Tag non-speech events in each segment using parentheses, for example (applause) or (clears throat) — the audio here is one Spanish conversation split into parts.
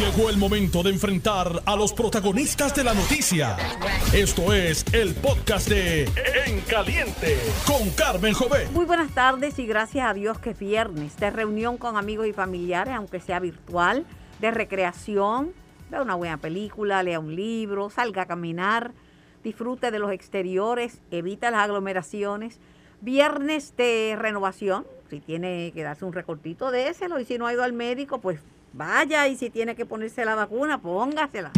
Llegó el momento de enfrentar a los protagonistas de la noticia. Esto es el podcast de En Caliente con Carmen Jovet. Muy buenas tardes y gracias a Dios que es viernes de reunión con amigos y familiares, aunque sea virtual, de recreación, vea una buena película, lea un libro, salga a caminar, disfrute de los exteriores, evita las aglomeraciones. Viernes de renovación, si tiene que darse un recortito, déselo y si no ha ido al médico, pues vaya y si tiene que ponerse la vacuna, póngasela.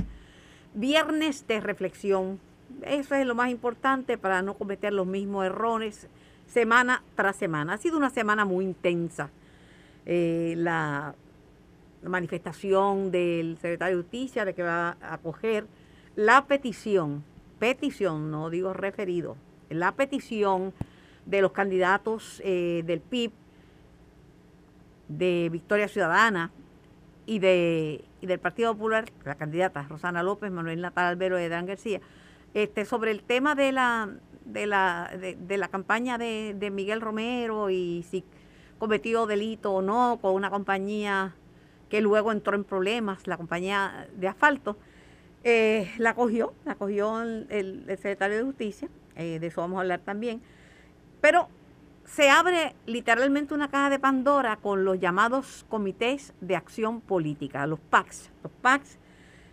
Viernes de reflexión, eso es lo más importante para no cometer los mismos errores semana tras semana. Ha sido una semana muy intensa. Eh, la, manifestación del secretario de Justicia de que va a acoger la petición, petición, no digo referido, la petición de los candidatos eh, del PIB, de Victoria Ciudadana y, de, y del Partido Popular, la candidata Rosana López, Manuel Natal Albero y Edán García, este, sobre el tema de la, de la, de, la campaña de, de Miguel Romero y si cometió delito o no con una compañía que luego entró en problemas, la compañía de asfalto, eh, la cogió, la cogió el secretario de Justicia, eh, de eso vamos a hablar también, pero se abre literalmente una caja de Pandora con los llamados comités de acción política, los PACs, los PACs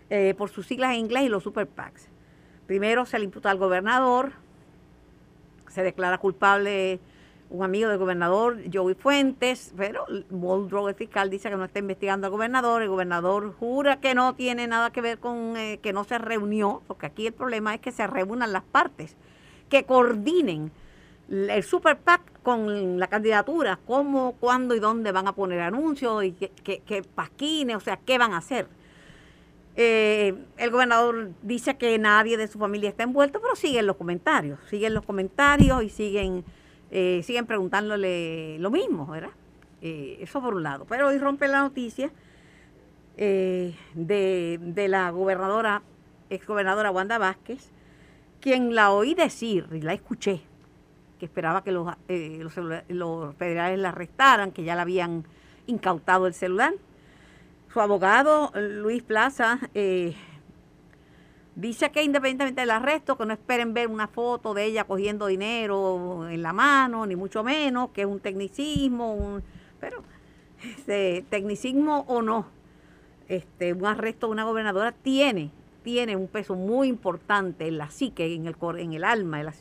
eh, por sus siglas en inglés y los super PACs. Primero se le imputa al gobernador, se declara culpable un amigo del gobernador, Joey Fuentes, pero Muldrow, el fiscal, dice que no está investigando al gobernador, el gobernador jura que no tiene nada que ver con eh, que no se reunió, porque aquí el problema es que se reúnan las partes, que coordinen el Super PAC con la candidatura, cómo, cuándo y dónde van a poner anuncios y qué, pasquines, o sea, qué van a hacer. Eh, el gobernador dice que nadie de su familia está envuelto, pero siguen los comentarios, siguen los comentarios y siguen, eh, siguen preguntándole lo mismo, ¿verdad? Eh, eso por un lado. Pero hoy rompe la noticia de, de la gobernadora, exgobernadora Wanda Vázquez, quien la oí decir y la escuché, que esperaba que los, eh, los, federales la arrestaran, que ya la habían incautado el celular. Su abogado, Luis Plaza, eh, dice que independientemente del arresto, que no esperen ver una foto de ella cogiendo dinero en la mano, ni mucho menos, que es un tecnicismo, un, pero este, tecnicismo o no, este, un arresto de una gobernadora tiene, tiene un peso muy importante en la psique, en el, en el alma, en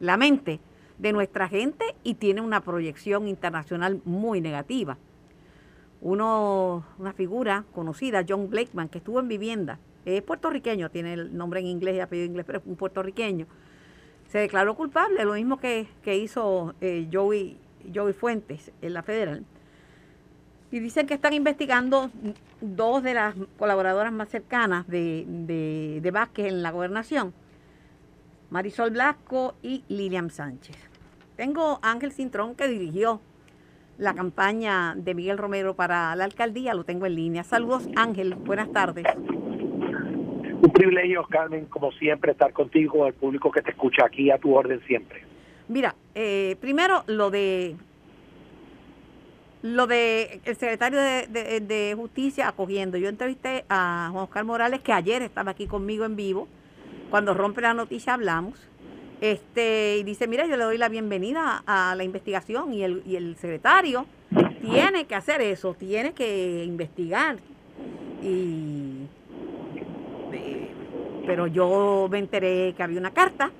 la mente de nuestra gente y tiene una proyección internacional muy negativa. Una figura conocida, John Blakeman, que estuvo en vivienda, es puertorriqueño, tiene el nombre en inglés y apellido en inglés, pero es un puertorriqueño, se declaró culpable, lo mismo que, que hizo eh, Joey, Joey Fuentes en la federal. Y dicen que están investigando dos de las colaboradoras más cercanas de, de, de Vázquez en la gobernación, Marisol Blasco y Lilian Sánchez. Tengo a Ángel Cintrón que dirigió la campaña de Miguel Romero para la alcaldía, lo tengo en línea. Saludos Ángel, buenas tardes. Un privilegio, Carmen, como siempre, estar contigo, el público que te escucha aquí a tu orden siempre. Mira, eh, primero lo de lo de el secretario de, de, de, Justicia acogiendo. Yo entrevisté a Juan Oscar Morales, que ayer estaba aquí conmigo en vivo. Cuando rompe la noticia hablamos. Este, y dice, mira, yo le doy la bienvenida a la investigación y el, y el secretario tiene que hacer eso, tiene que investigar. Y, eh, pero yo me enteré que había una carta,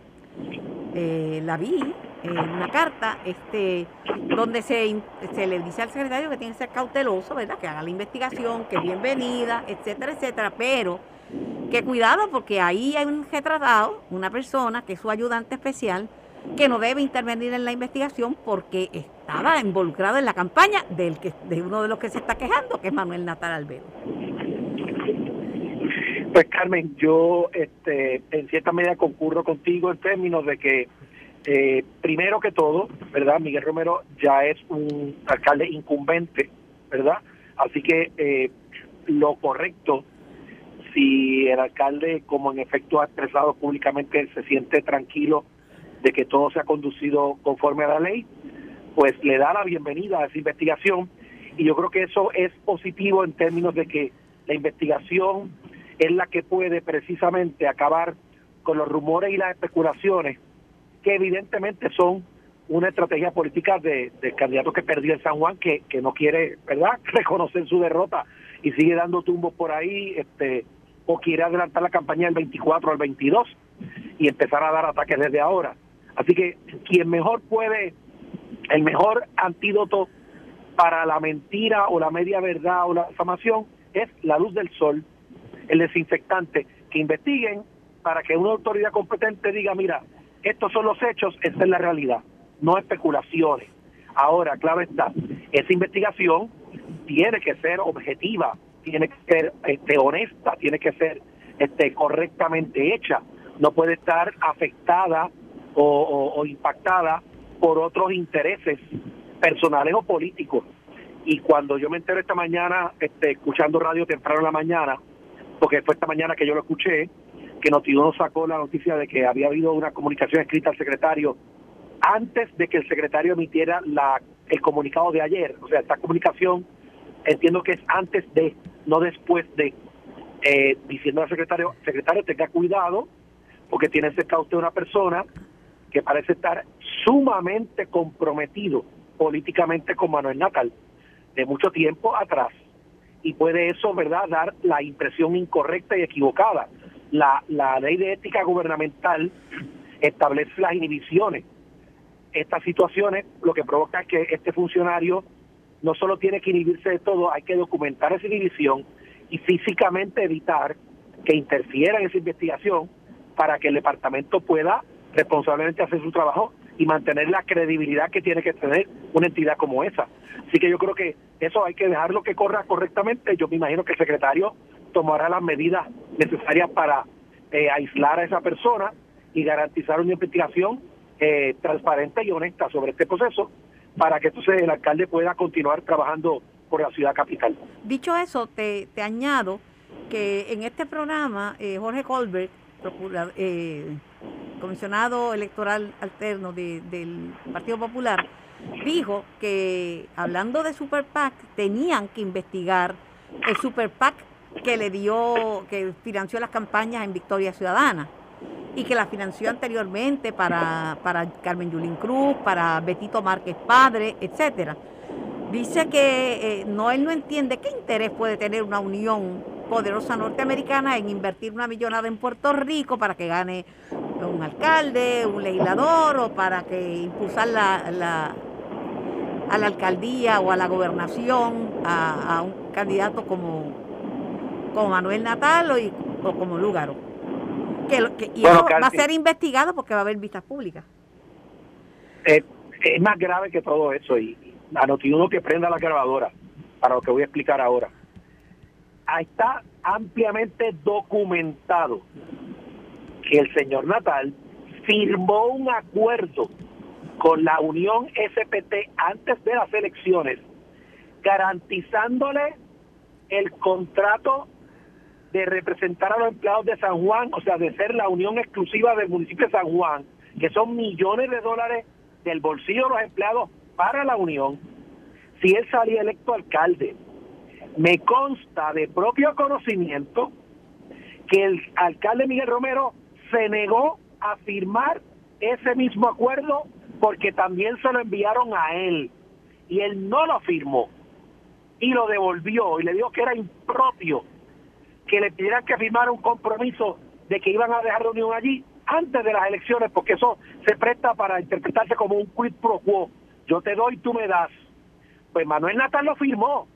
eh, la vi, eh, una carta este, donde se, se le dice al secretario que tiene que ser cauteloso, ¿verdad? Que haga la investigación, que bienvenida, etcétera, etcétera, pero que cuidado porque ahí hay un retratado, una persona que es su ayudante especial, que no debe intervenir en la investigación porque estaba involucrado en la campaña del que, de uno de los que se está quejando, que es Manuel Natal Albedo. Pues Carmen, yo este, en cierta medida concurro contigo en términos de que eh, primero que todo, ¿verdad? Miguel Romero ya es un alcalde incumbente, ¿verdad? Así que eh, lo correcto, si el alcalde, como en efecto ha expresado públicamente, se siente tranquilo de que todo se ha conducido conforme a la ley, pues le da la bienvenida a esa investigación. Y yo creo que eso es positivo en términos de que la investigación es la que puede precisamente acabar con los rumores y las especulaciones que evidentemente son una estrategia política de, del candidato que perdió en San Juan que, que no quiere verdad (laughs) reconocer su derrota y sigue dando tumbos por ahí este o quiere adelantar la campaña del 24 al 22 y empezar a dar ataques desde ahora así que quien mejor puede el mejor antídoto para la mentira o la media verdad o la difamación es la luz del sol el desinfectante que investiguen para que una autoridad competente diga mira estos son los hechos esta es la realidad no especulaciones. Ahora, clave está, esa investigación tiene que ser objetiva, tiene que ser este, honesta, tiene que ser este, correctamente hecha, no puede estar afectada o, impactada por otros intereses personales o políticos. Y cuando yo me entero esta mañana, este, escuchando radio temprano en la mañana, porque fue esta mañana que yo lo escuché, que Notiuno sacó la noticia de que había habido una comunicación escrita al secretario antes de que el secretario emitiera la, el comunicado de ayer. O sea, esta comunicación entiendo que es antes de, no después de, eh, diciendo al secretario, secretario, tenga cuidado, porque tiene cerca usted una persona que parece estar sumamente comprometido políticamente con Manuel Natal de mucho tiempo atrás. Y puede eso, ¿verdad?, dar la impresión incorrecta y equivocada. La, la ley de ética gubernamental establece las inhibiciones estas situaciones lo que provoca es que este funcionario no solo tiene que inhibirse de todo, hay que documentar esa inhibición y físicamente evitar que interfiera en esa investigación para que el departamento pueda responsablemente hacer su trabajo y mantener la credibilidad que tiene que tener una entidad como esa. Así que yo creo que eso hay que dejarlo que corra correctamente. Yo me imagino que el secretario tomará las medidas necesarias para eh, aislar a esa persona y garantizar una investigación eh, transparente y honesta sobre este proceso para que entonces el alcalde pueda continuar trabajando por la ciudad capital. Dicho eso, te, añado que en este programa eh, Jorge Colbert, eh, comisionado electoral alterno del Partido Popular, dijo que hablando de Super PAC tenían que investigar el Super PAC que le dio, que financió las campañas en Victoria Ciudadana y que la financió anteriormente para, para Carmen Yulín Cruz, para Betito Márquez Padre, etcétera. Dice que eh, no él no entiende qué interés puede tener una unión poderosa norteamericana en invertir una millonada en Puerto Rico para que gane un alcalde, un legislador o para que impulsar la, a la alcaldía o a la gobernación a, un candidato como, como Manuel Natal o, o como Lúgaro y eso va a ser investigado porque va a haber vistas públicas. Eh, es más grave que todo eso y anoté uno que prenda la grabadora para lo que voy a explicar ahora. Está ampliamente documentado que el señor Natal firmó un acuerdo con la Unión SPT antes de las elecciones, garantizándole el contrato de representar a los empleados de San Juan, o sea, de ser la unión exclusiva del municipio de San Juan, que son millones de dólares del bolsillo de los empleados para la unión, si él salía electo alcalde. Me consta de propio conocimiento que el alcalde Miguel Romero se negó a firmar ese mismo acuerdo porque también se lo enviaron a él y él no lo firmó y lo devolvió y le dijo que era impropio que le pidieran que firmara un compromiso de que iban a dejar reunión allí antes de las elecciones, porque eso se presta para interpretarse como un quid pro quo. Yo te doy, tú me das. Pues Manuel Natal lo firmó.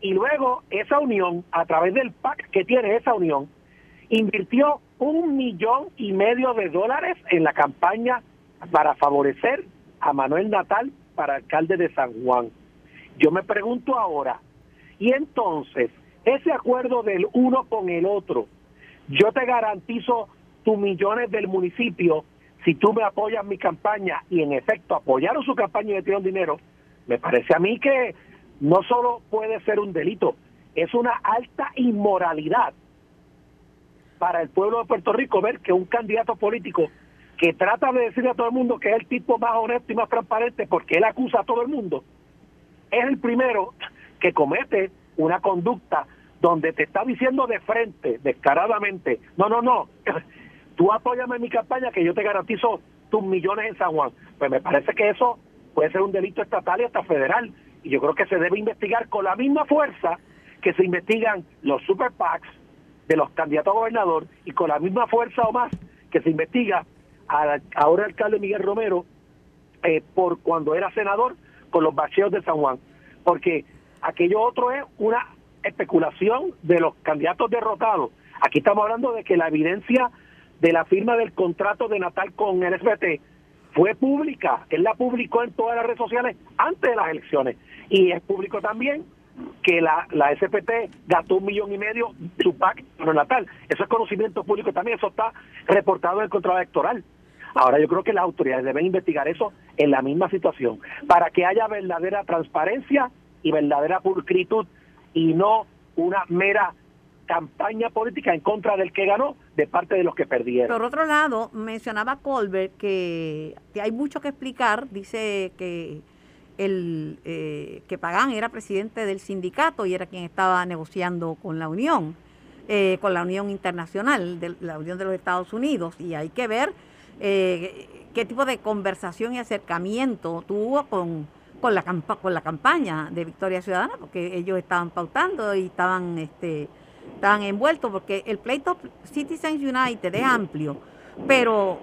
Y luego esa unión, a través del PAC que tiene esa unión, invirtió un millón y medio de dólares en la campaña para favorecer a Manuel Natal para alcalde de San Juan. Yo me pregunto ahora, y entonces, ese acuerdo del uno con el otro, yo te garantizo tus millones del municipio si tú me apoyas mi campaña y en efecto apoyaron su campaña y me metieron dinero, me parece a mí que no solo puede ser un delito, es una alta inmoralidad para el pueblo de Puerto Rico ver que un candidato político que trata de decirle a todo el mundo que es el tipo más honesto y más transparente porque él acusa a todo el mundo, es el primero que comete una conducta donde te está diciendo de frente, descaradamente, no, no, no, (laughs) tú apóyame en mi campaña que yo te garantizo tus millones en San Juan. Pues me parece que eso puede ser un delito estatal y hasta federal. Y yo creo que se debe investigar con la misma fuerza que se investigan los super PACs de los candidatos a gobernador y con la misma fuerza o más que se investiga al ahora alcalde Miguel Romero eh, por cuando era senador con los bacheos de San Juan. Porque aquello otro es una especulación de los candidatos derrotados. Aquí estamos hablando de que la evidencia de la firma del contrato de Natal con el SBT fue pública. Él la publicó en todas las redes sociales antes de las elecciones. Y es público también que la, la SPT gastó un millón y medio su PAC por Natal. Eso es conocimiento público también. Eso está reportado en el contrato electoral. Ahora yo creo que las autoridades deben investigar eso en la misma situación para que haya verdadera transparencia y verdadera pulcritud y no una mera campaña política en contra del que ganó de parte de los que perdieron. Por otro lado, mencionaba Colbert que, hay mucho que explicar, dice que el eh, que Pagán era presidente del sindicato y era quien estaba negociando con la Unión, eh, con la Unión Internacional, la Unión de los Estados Unidos, y hay que ver eh, qué tipo de conversación y acercamiento tuvo con con la, con la campaña de Victoria Ciudadana, porque ellos estaban pautando y estaban, este, estaban envueltos, porque el pleito Citizens United es amplio, pero,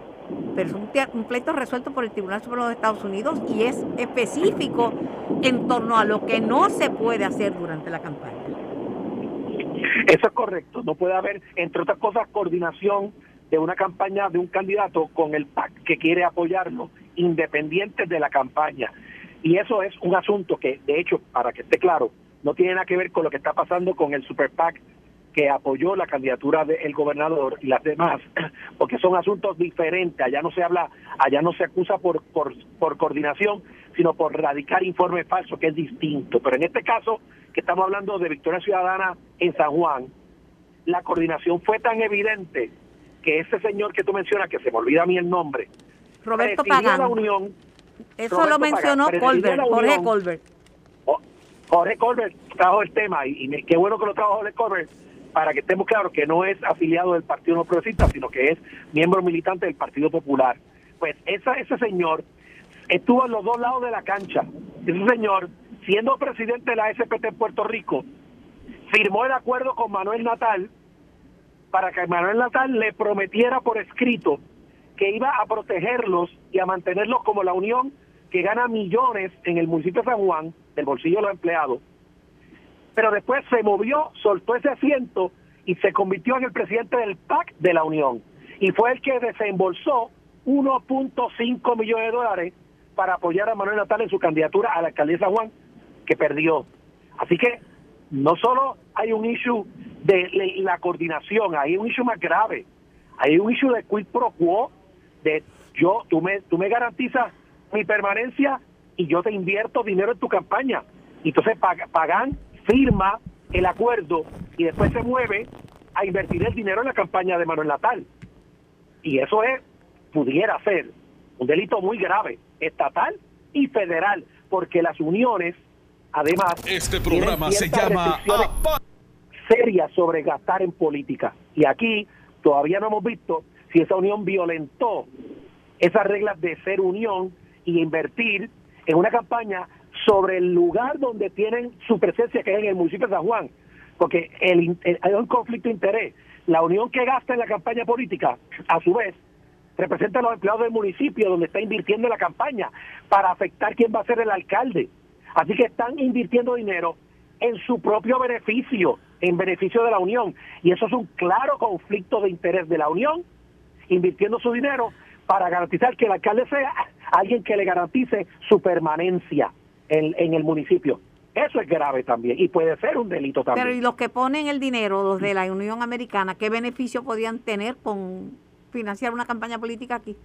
pero es un, pleito resuelto por el Tribunal Supremo de Estados Unidos y es específico en torno a lo que no se puede hacer durante la campaña. Eso es correcto, no puede haber, entre otras cosas, coordinación de una campaña de un candidato con el PAC que quiere apoyarlo, independiente de la campaña. Y eso es un asunto que, de hecho, para que esté claro, no tiene nada que ver con lo que está pasando con el Super PAC que apoyó la candidatura del gobernador y las demás, (clears throat) porque son asuntos diferentes. Allá no se habla, allá no se acusa por, por, por coordinación, sino por radicar informes falsos, que es distinto. Pero en este caso, que estamos hablando de Victoria Ciudadana en San Juan, la coordinación fue tan evidente que ese señor que tú mencionas, que se me olvida a mí el nombre, Roberto Pagán. la unión eso lo mencionó Colbert, Jorge Colbert. Jorge Colbert trajo el tema y, qué bueno que lo trajo Jorge Colbert para que estemos claros que no es afiliado del Partido No Progresista, sino que es miembro militante del Partido Popular. Pues esa, ese señor estuvo en los dos lados de la cancha. Ese señor, siendo presidente de la SPT en Puerto Rico, firmó el acuerdo con Manuel Natal para que Manuel Natal le prometiera por escrito que iba a protegerlos y a mantenerlos como la Unión que gana millones en el municipio de San Juan, del bolsillo de los empleados, pero después se movió, soltó ese asiento y se convirtió en el presidente del PAC de la Unión. Y fue el que desembolsó 1.5 millones de dólares para apoyar a Manuel Natal en su candidatura a la alcaldía de San Juan, que perdió. Así que no solo hay un issue de la coordinación, hay un issue más grave. Hay un issue de quid pro quo de yo, tú me, tú me garantizas mi permanencia y yo te invierto dinero en tu campaña. Y entonces Pagan firma el acuerdo y después se mueve a invertir el dinero en la campaña de Manuel Natal. Y eso es, pudiera ser, un delito muy grave, estatal y federal, porque las uniones, además, este programa se llama serias sobre gastar en política. Y aquí todavía no hemos visto si esa unión violentó esas reglas de ser unión y invertir en una campaña sobre el lugar donde tienen su presencia, que es en el municipio de San Juan, porque el, hay un conflicto de interés. La unión que gasta en la campaña política, a su vez, representa a los empleados del municipio donde está invirtiendo la campaña para afectar quién va a ser el alcalde. Así que están invirtiendo dinero en su propio beneficio, en beneficio de la Unión. Y eso es un claro conflicto de interés de la Unión invirtiendo su dinero para garantizar que el alcalde sea alguien que le garantice su permanencia en, el municipio. Eso es grave también y puede ser un delito también. Pero ¿y los que ponen el dinero, los de la Unión Americana, qué beneficio podrían tener con financiar una campaña política aquí?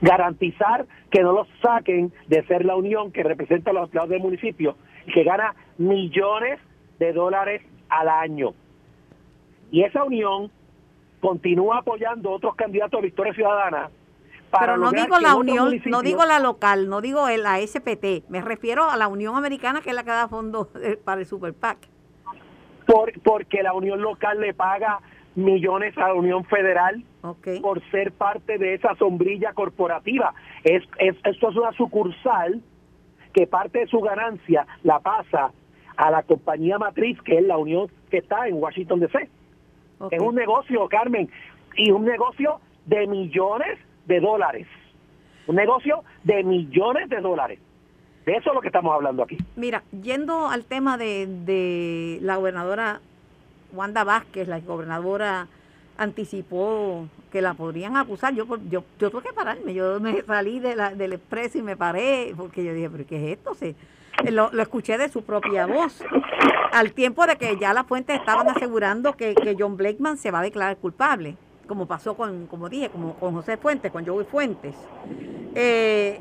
Garantizar que no los saquen de ser la Unión que representa a los empleados del municipio y que gana millones de dólares al año. Y esa unión continúa apoyando otros candidatos a Victoria Ciudadana. Pero no digo la unión, no digo la local, no digo la SPT, me refiero a la Unión Americana que es la que da fondos (laughs) para el Super PAC. Por, porque la Unión Local le paga millones a la Unión Federal por ser parte de esa sombrilla corporativa. Es, es, esto es una sucursal que parte de su ganancia la pasa a la compañía matriz, que es la Unión que está en Washington DC. Es un negocio, Carmen, y un negocio de millones de dólares. Un negocio de millones de dólares. De eso es lo que estamos hablando aquí. Mira, yendo al tema de, de la gobernadora Wanda Vázquez, la gobernadora anticipó que la podrían acusar. Yo, yo, yo tuve que pararme. Yo me salí de la, del expreso y me paré porque yo dije, ¿pero qué es esto? Se, lo, escuché de su propia voz. Al tiempo de que ya las fuentes estaban asegurando que, que John Blakeman se va a declarar culpable, como pasó con, como dije, como con José Fuentes, con Joey Fuentes. Eh,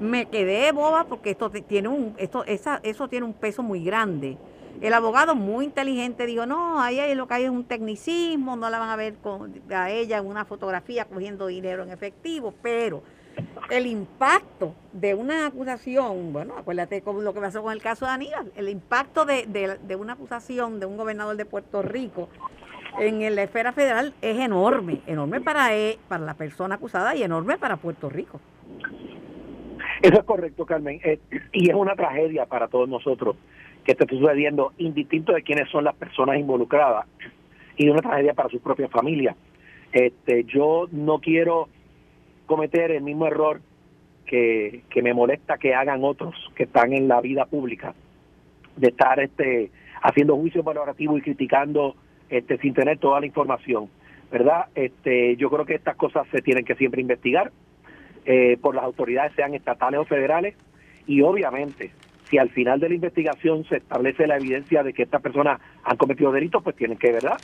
me quedé boba porque esto tiene un, esto, esa, eso tiene un peso muy grande. El abogado muy inteligente dijo, no, ahí lo que hay es un tecnicismo, no la van a ver con, a ella en una fotografía cogiendo dinero en efectivo, pero el impacto de una acusación, bueno, acuérdate con lo que pasó con el caso de Aníbal, el impacto de, de, una acusación de un gobernador de Puerto Rico en la esfera federal es enorme, enorme para, él, para la persona acusada y enorme para Puerto Rico. Eso es correcto, Carmen, eh, y es una tragedia para todos nosotros que está sucediendo, indistinto de quiénes son las personas involucradas, y una tragedia para su propia familia. Este, yo no quiero cometer el mismo error que, que me molesta que hagan otros que están en la vida pública, de estar este, haciendo juicios valorativos y criticando este, sin tener toda la información. ¿Verdad? Este, yo creo que estas cosas se tienen que siempre investigar eh, por las autoridades, sean estatales o federales, y obviamente si al final de la investigación se establece la evidencia de que estas personas han cometido delitos, pues tienen que, ¿verdad?,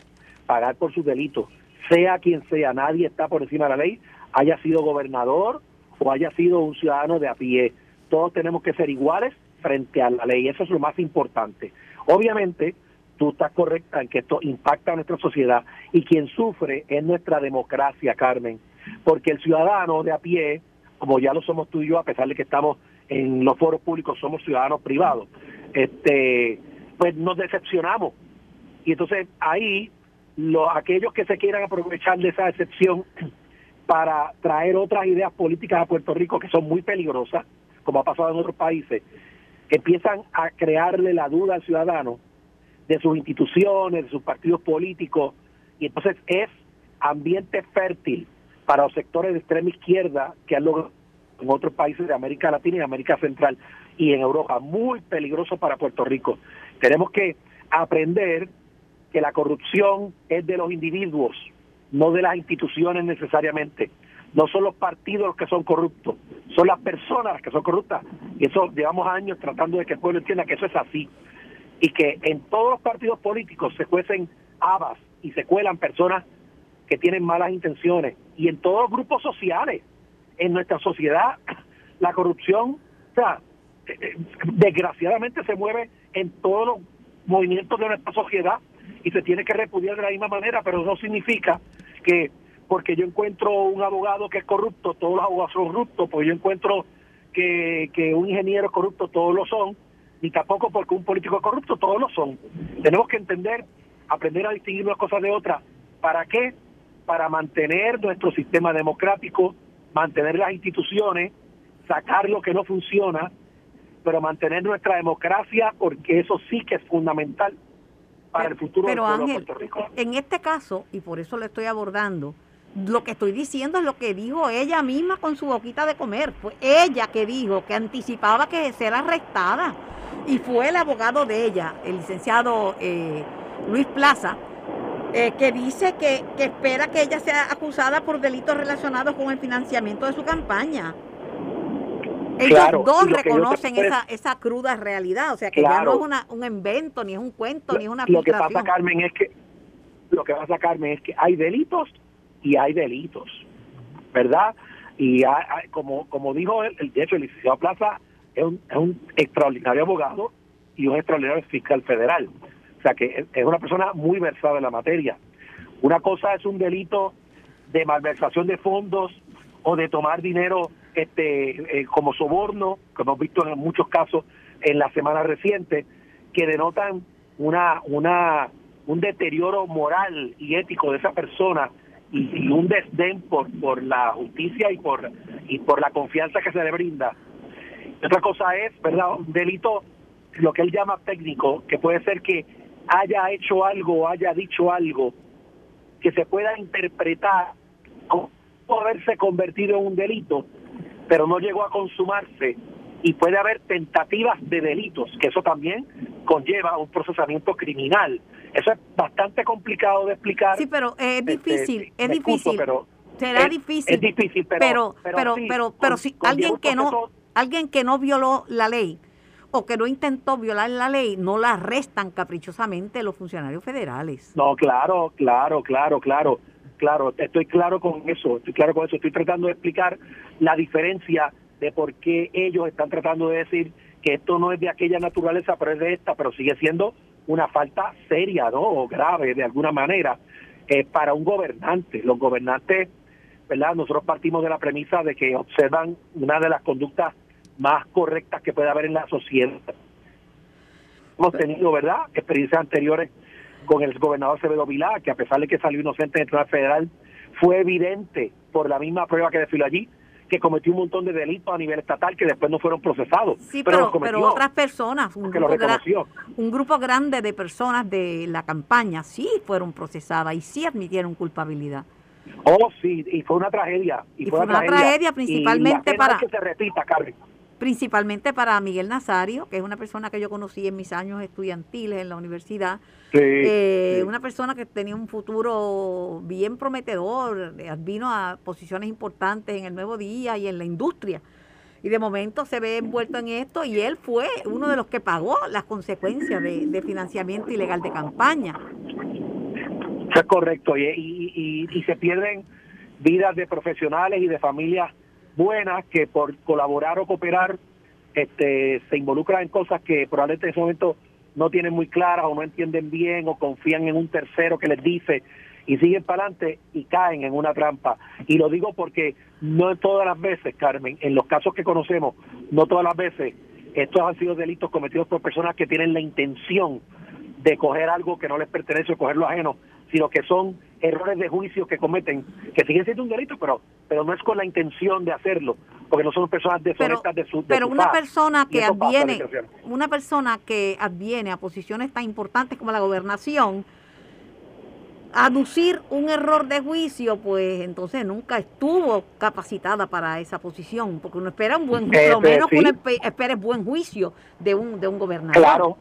pagar por sus delitos. Sea quien sea, nadie está por encima de la ley, haya sido gobernador o haya sido un ciudadano de a pie. Todos tenemos que ser iguales frente a la ley, eso es lo más importante. Obviamente, tú estás correcta en que esto impacta a nuestra sociedad y quien sufre es nuestra democracia, Carmen, porque el ciudadano de a pie, como ya lo somos tú y yo, a pesar de que estamos en los foros públicos somos ciudadanos privados, este, pues nos decepcionamos. Y entonces ahí los, aquellos que se quieran aprovechar de esa decepción para traer otras ideas políticas a Puerto Rico que son muy peligrosas, como ha pasado en otros países, empiezan a crearle la duda al ciudadano de sus instituciones, de sus partidos políticos, y entonces es ambiente fértil para los sectores de extrema izquierda que han logrado en otros países de América Latina y América Central y en Europa. Muy peligroso para Puerto Rico. Tenemos que aprender que la corrupción es de los individuos, no de las instituciones necesariamente. No son los partidos los que son corruptos, son las personas las que son corruptas. Y eso llevamos años tratando de que el pueblo entienda que eso es así. Y que en todos los partidos políticos se cuecen habas y se cuelan personas que tienen malas intenciones. Y en todos los grupos sociales en nuestra sociedad la corrupción, o sea, eh, eh, desgraciadamente se mueve en todos los movimientos de nuestra sociedad y se tiene que repudiar de la misma manera, pero no significa que porque yo encuentro un abogado que es corrupto, todos los abogados son corruptos, porque yo encuentro que, que un ingeniero es corrupto, todos lo son, ni tampoco porque un político es corrupto, todos lo son. Tenemos que entender, aprender a distinguir unas cosas de otras. ¿Para qué? Para mantener nuestro sistema democrático, mantener las instituciones, sacar lo que no funciona, pero mantener nuestra democracia porque eso sí que es fundamental para el futuro pero del Ángel, Puerto Rico. En este caso, y por eso lo estoy abordando, lo que estoy diciendo es lo que dijo ella misma con su boquita de comer. Fue ella que dijo que anticipaba que ser arrestada. Y fue el abogado de ella, el licenciado eh, Luis Plaza, eh, que dice que, espera que ella sea acusada por delitos relacionados con el financiamiento de su campaña. Ellos dos reconocen esa, esa cruda realidad, o sea que ya no es una, un invento, ni es un cuento, ni es una Lo que pasa, Carmen, es que lo que pasa, Carmen, es que hay delitos y hay delitos, ¿verdad? Y como como dijo él, el, de hecho el licenciado Plaza es un, es un extraordinario abogado y un extraordinario fiscal federal. O sea que es una persona muy versada en la materia. Una cosa es un delito de malversación de fondos o de tomar dinero este eh, como soborno, que hemos visto en muchos casos en la semana reciente, que denotan una, una, un deterioro moral y ético de esa persona y, un desdén por, por la justicia y por, y por la confianza que se le brinda. Otra cosa es, ¿verdad? Un delito, lo que él llama técnico, que puede ser que haya hecho algo o haya dicho algo que se pueda interpretar como haberse convertido en un delito, pero no llegó a consumarse y puede haber tentativas de delitos, que eso también conlleva un procesamiento criminal. Eso es bastante complicado de explicar. Sí, pero es este, difícil, es difícil. pero será difícil. Es difícil, pero pero pero pero, si alguien que no alguien que no violó la ley o que no intentó violar la ley, no la arrestan caprichosamente los funcionarios federales. No, claro, claro, claro, claro, claro, estoy claro con eso, estoy claro con eso, estoy tratando de explicar la diferencia de por qué ellos están tratando de decir que esto no es de aquella naturaleza, pero es de esta, pero sigue siendo una falta seria, ¿no? O grave de alguna manera eh, para un gobernante. Los gobernantes, ¿verdad? Nosotros partimos de la premisa de que observan una de las conductas más correctas que puede haber en la sociedad. Hemos tenido, ¿verdad?, experiencias anteriores con el gobernador Acevedo Vilá, que a pesar de que salió inocente en el Tribunal Federal, fue evidente por la misma prueba que desfiló allí que cometió un montón de delitos a nivel estatal que después no fueron procesados. Sí, pero, otras personas, un grupo, un grupo grande de personas de la campaña sí fueron procesadas y sí admitieron culpabilidad. Oh, sí, y fue una tragedia. Y, fue, una tragedia, principalmente para... Que se repita, Carmen principalmente para Miguel Nazario, que es una persona que yo conocí en mis años estudiantiles en la universidad. Eh, una persona que tenía un futuro bien prometedor, eh, vino a posiciones importantes en el Nuevo Día y en la industria. Y de momento se ve envuelto en esto y él fue uno de los que pagó las consecuencias de, financiamiento ilegal de campaña. Eso es correcto, y, y se pierden vidas de profesionales y de familias buenas que por colaborar o cooperar este, se involucran en cosas que probablemente en ese momento no tienen muy claras o no entienden bien o confían en un tercero que les dice y siguen para adelante y caen en una trampa. Y lo digo porque no todas las veces, Carmen, en los casos que conocemos, no todas las veces, estos han sido delitos cometidos por personas que tienen la intención de coger algo que no les pertenece o cogerlo ajeno, sino que son errores de juicio que cometen, que siguen siendo un delito, pero pero no es con la intención de hacerlo, porque no son personas deshonestas de su Pero una persona que adviene, una persona que adviene a posiciones tan importantes como la gobernación, aducir un error de juicio, pues entonces nunca estuvo capacitada para esa posición, porque uno espera un buen, juicio, lo menos que uno espere buen juicio de un de un gobernador. Claro,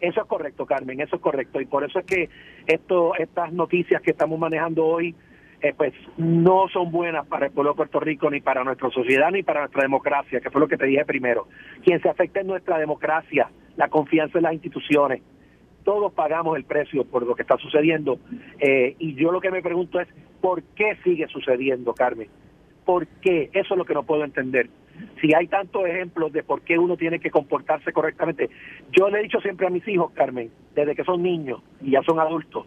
eso es correcto, Carmen, eso es correcto. Y por eso es que esto, estas noticias que estamos manejando hoy, eh, pues no son buenas para el pueblo de Puerto Rico, ni para nuestra sociedad, ni para nuestra democracia, que fue lo que te dije primero. Quien se afecta es nuestra democracia, la confianza en las instituciones. Todos pagamos el precio por lo que está sucediendo. Eh, y yo lo que me pregunto es, ¿por qué sigue sucediendo, Carmen? ¿Por qué? Eso es lo que no puedo entender si hay tantos ejemplos de por qué uno tiene que comportarse correctamente. Yo le he dicho siempre a mis hijos, Carmen, desde que son niños y ya son adultos,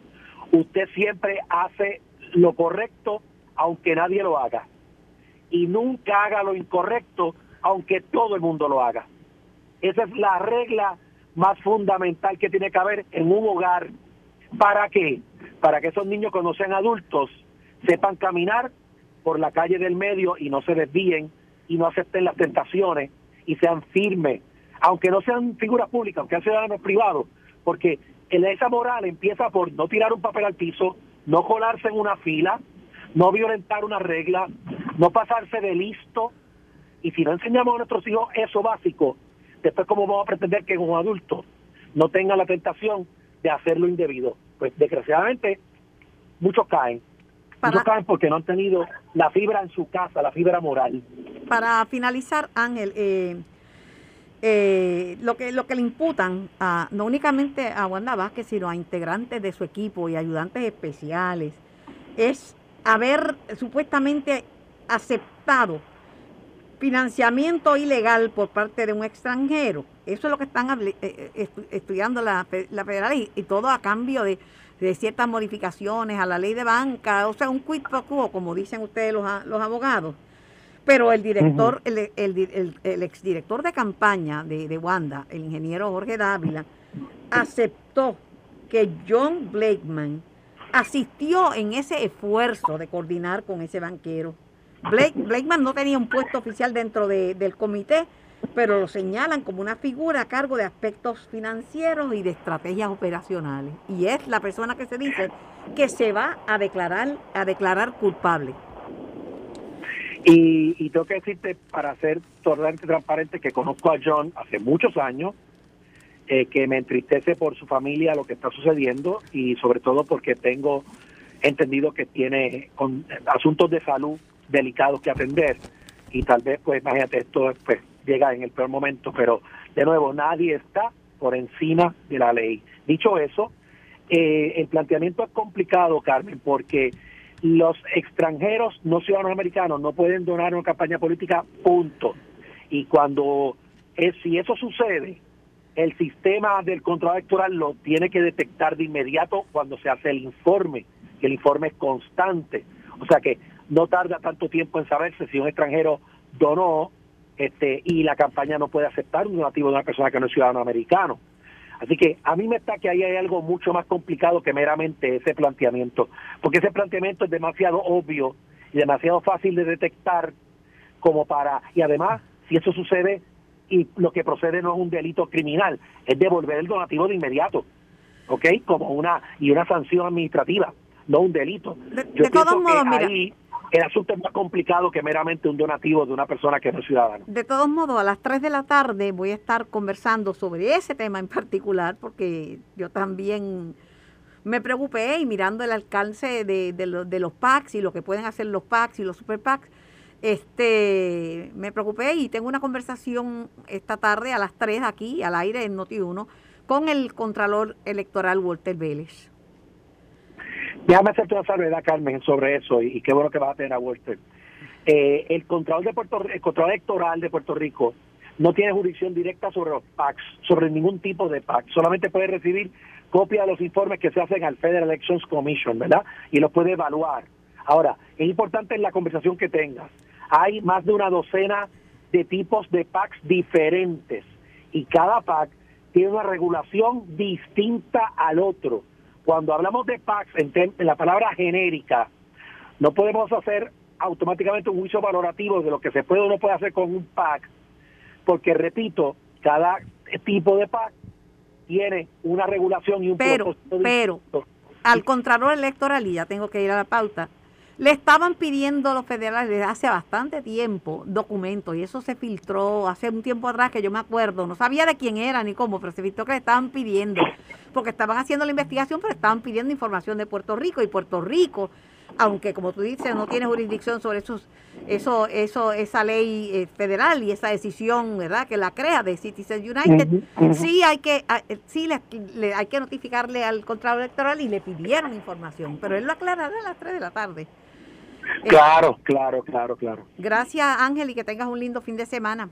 usted siempre hace lo correcto aunque nadie lo haga. Y nunca haga lo incorrecto aunque todo el mundo lo haga. Esa es la regla más fundamental que tiene que haber en un hogar. ¿Para qué? Para que esos niños cuando sean adultos sepan caminar por la calle del medio y no se desvíen y no acepten las tentaciones y sean firmes, aunque no sean figuras públicas, aunque sean ciudadanos privados, porque esa moral empieza por no tirar un papel al piso, no colarse en una fila, no violentar una regla, no pasarse de listo, y si no enseñamos a nuestros hijos eso básico, después cómo vamos a pretender que un adulto no tenga la tentación de hacerlo indebido. Pues desgraciadamente muchos caen. Muchos caen porque no han tenido la fibra en su casa, la fibra moral para finalizar, Ángel, eh, eh, lo que lo que le imputan a, no únicamente a Wanda Vázquez, sino a integrantes de su equipo y ayudantes especiales, es haber supuestamente aceptado financiamiento ilegal por parte de un extranjero. Eso es lo que están eh, estudiando la, la federal y, todo a cambio de, de, ciertas modificaciones a la ley de banca, o sea, un quid pro quo, como dicen ustedes los, los abogados. Pero el director, el, el, el, exdirector de campaña de, de Wanda, el ingeniero Jorge Dávila, aceptó que John Blakeman asistió en ese esfuerzo de coordinar con ese banquero. Blake, Blakeman no tenía un puesto oficial dentro del comité, pero lo señalan como una figura a cargo de aspectos financieros y de estrategias operacionales. Y es la persona que se dice que se va a declarar, a declarar culpable. Y, y tengo que decirte, para ser totalmente transparente, que conozco a John hace muchos años, eh, que me entristece por su familia lo que está sucediendo y sobre todo porque tengo entendido que tiene con, asuntos de salud delicados que atender y tal vez pues imagínate esto pues llega en el peor momento pero de nuevo nadie está por encima de la ley dicho eso eh, el planteamiento es complicado Carmen porque los extranjeros no ciudadanos americanos no pueden donar una campaña política punto y cuando es, si eso sucede el sistema del control electoral lo tiene que detectar de inmediato cuando se hace el informe, que el informe es constante. O sea que no tarda tanto tiempo en saberse si un extranjero donó este, y la campaña no puede aceptar un donativo de una persona que no es ciudadano americano. Así que a mí me está que ahí hay algo mucho más complicado que meramente ese planteamiento, porque ese planteamiento es demasiado obvio y demasiado fácil de detectar como para, y además, si eso sucede, y lo que procede no es un delito criminal, es devolver el donativo de inmediato, ¿ok? Como una y una sanción administrativa, no un delito. De, todos modos, mira, el asunto es más complicado que meramente un donativo de una persona que no es ciudadana. De todos modos, a las 3 de la tarde voy a estar conversando sobre ese tema en particular, porque yo también me preocupé y mirando el alcance de, de, de los PACs y lo que pueden hacer los PACs y los super PACs, este, me preocupé y tengo una conversación esta tarde a las 3 aquí, al aire en Noti1, con el Contralor Electoral Walter Vélez. Déjame hacerte una salvedad, Carmen, sobre eso, y, qué bueno que vas a tener a Walter. Eh, el, Contralor de Puerto, el Contralor Electoral de Puerto Rico no tiene jurisdicción directa sobre los PACs, sobre ningún tipo de PAC, solamente puede recibir copia de los informes que se hacen al Federal Elections Commission, ¿verdad? Y los puede evaluar. Ahora, es importante en la conversación que tengas hay más de una docena de tipos de PACs diferentes y cada PAC tiene una regulación distinta al otro. Cuando hablamos de PACs en, la palabra genérica, no podemos hacer automáticamente un juicio valorativo de lo que se puede o no puede hacer con un PAC, porque repito, cada tipo de PAC tiene una regulación y un pero, Pero, al contrario electoral, y ya tengo que ir a la pauta, le estaban pidiendo a los federales desde hace bastante tiempo documentos y eso se filtró hace un tiempo atrás que yo me acuerdo, no sabía de quién era ni cómo, pero se filtró que le estaban pidiendo, porque estaban haciendo la investigación, pero estaban pidiendo información de Puerto Rico y Puerto Rico, aunque como tú dices no tiene jurisdicción sobre esos, eso, eso, esa ley eh, federal y esa decisión, ¿verdad? Que la crea de Citizens United, sí hay que, sí le, hay que notificarle al contrato electoral y le pidieron información, pero él lo aclarará a las 3 de la tarde. (laughs) Claro, claro, claro, claro. Gracias Ángel y que tengas un lindo fin de semana.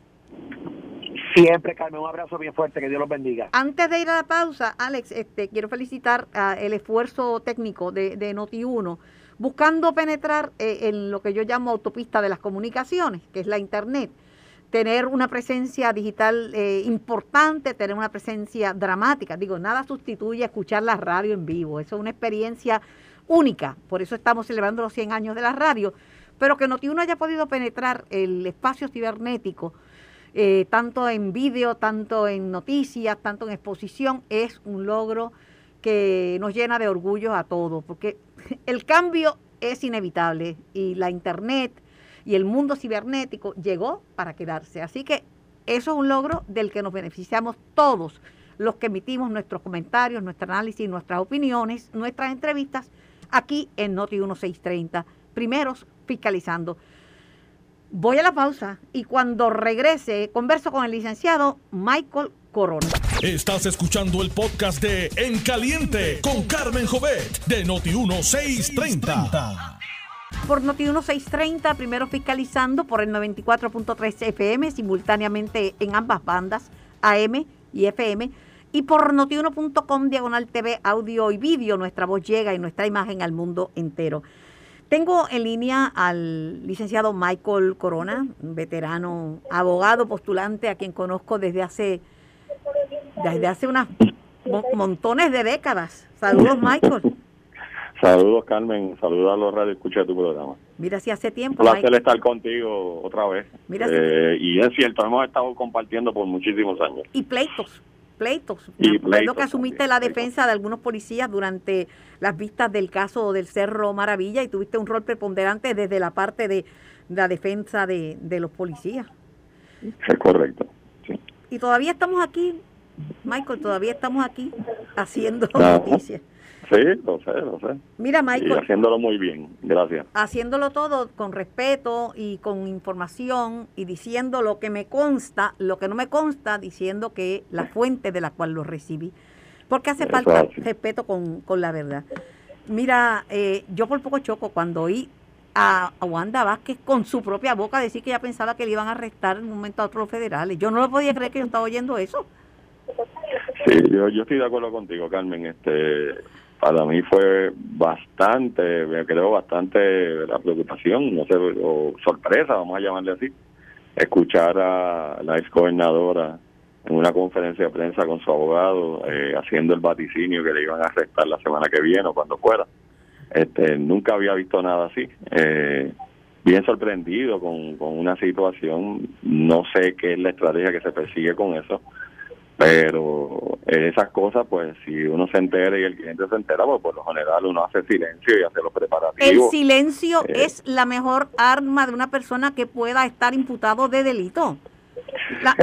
Siempre, Carmen, un abrazo bien fuerte, que Dios los bendiga. Antes de ir a la pausa, Alex, este, quiero felicitar el esfuerzo técnico de, de Noti1, buscando penetrar eh, en lo que yo llamo autopista de las comunicaciones, que es la Internet. Tener una presencia digital eh, importante, tener una presencia dramática. Digo, nada sustituye escuchar la radio en vivo. Eso es una experiencia única, por eso estamos celebrando los 100 años de la radio, pero que Notiuno haya podido penetrar el espacio cibernético, eh, tanto en vídeo, tanto en noticias, tanto en exposición, es un logro que nos llena de orgullo a todos, porque (laughs) el cambio es inevitable y la Internet y el mundo cibernético llegó para quedarse. Así que eso es un logro del que nos beneficiamos todos los que emitimos nuestros comentarios, nuestro análisis, nuestras opiniones, nuestras entrevistas aquí en Noti 1630, primeros fiscalizando. Voy a la pausa y cuando regrese converso con el licenciado Michael Corona. Estás escuchando el podcast de En Caliente con Carmen Jovet de Noti 1630. Por Noti 1630, primero fiscalizando por el 94.3 FM, simultáneamente en ambas bandas, AM y FM y por notiuno.com diagonal TV, audio y vídeo, nuestra voz llega y nuestra imagen al mundo entero. Tengo en línea al licenciado Michael Corona, un veterano abogado postulante a quien conozco desde hace desde hace unas montones de décadas. Saludos, Michael. (laughs) Saludos, Carmen. Saludos a los radio escucha tu programa. Mira, si hace tiempo. Un placer estar contigo otra vez. Mira, eh, y es cierto, hemos estado compartiendo por muchísimos años. Y pleitos, pleitos. Y que asumiste la defensa de algunos policías durante las vistas del caso del Cerro Maravilla y tuviste un rol preponderante desde la parte de la defensa de, los policías. Es correcto. Sí. Y todavía estamos aquí, Michael, todavía estamos aquí haciendo noticias. Sí, lo sé, lo sé. Mira, Michael. haciéndolo muy bien, gracias. Haciéndolo todo con respeto y con información y diciendo lo que me consta, lo que no me consta, diciendo que la fuente de la cual lo recibí. Porque hace falta respeto con, la verdad. Mira, eh, yo por poco choco cuando oí a, Wanda Vázquez con su propia boca decir que ella pensaba que le iban a arrestar en un momento a otros federales. Yo no lo podía creer que yo estaba oyendo eso. Sí, yo, yo estoy de acuerdo contigo, Carmen. Este, para mí fue bastante, me creo bastante la preocupación, no sé, o sorpresa, vamos a llamarle así, escuchar a la ex gobernadora en una conferencia de prensa con su abogado eh, haciendo el vaticinio que le iban a arrestar la semana que viene o cuando fuera. Este, nunca había visto nada así. Eh, bien sorprendido con, con una situación, no sé qué es la estrategia que se persigue con eso pero esas cosas, pues si uno se entera y el cliente se entera, pues por lo general uno hace silencio y hace los preparativos. El silencio eh, es la mejor arma de una persona que pueda estar imputado de delito.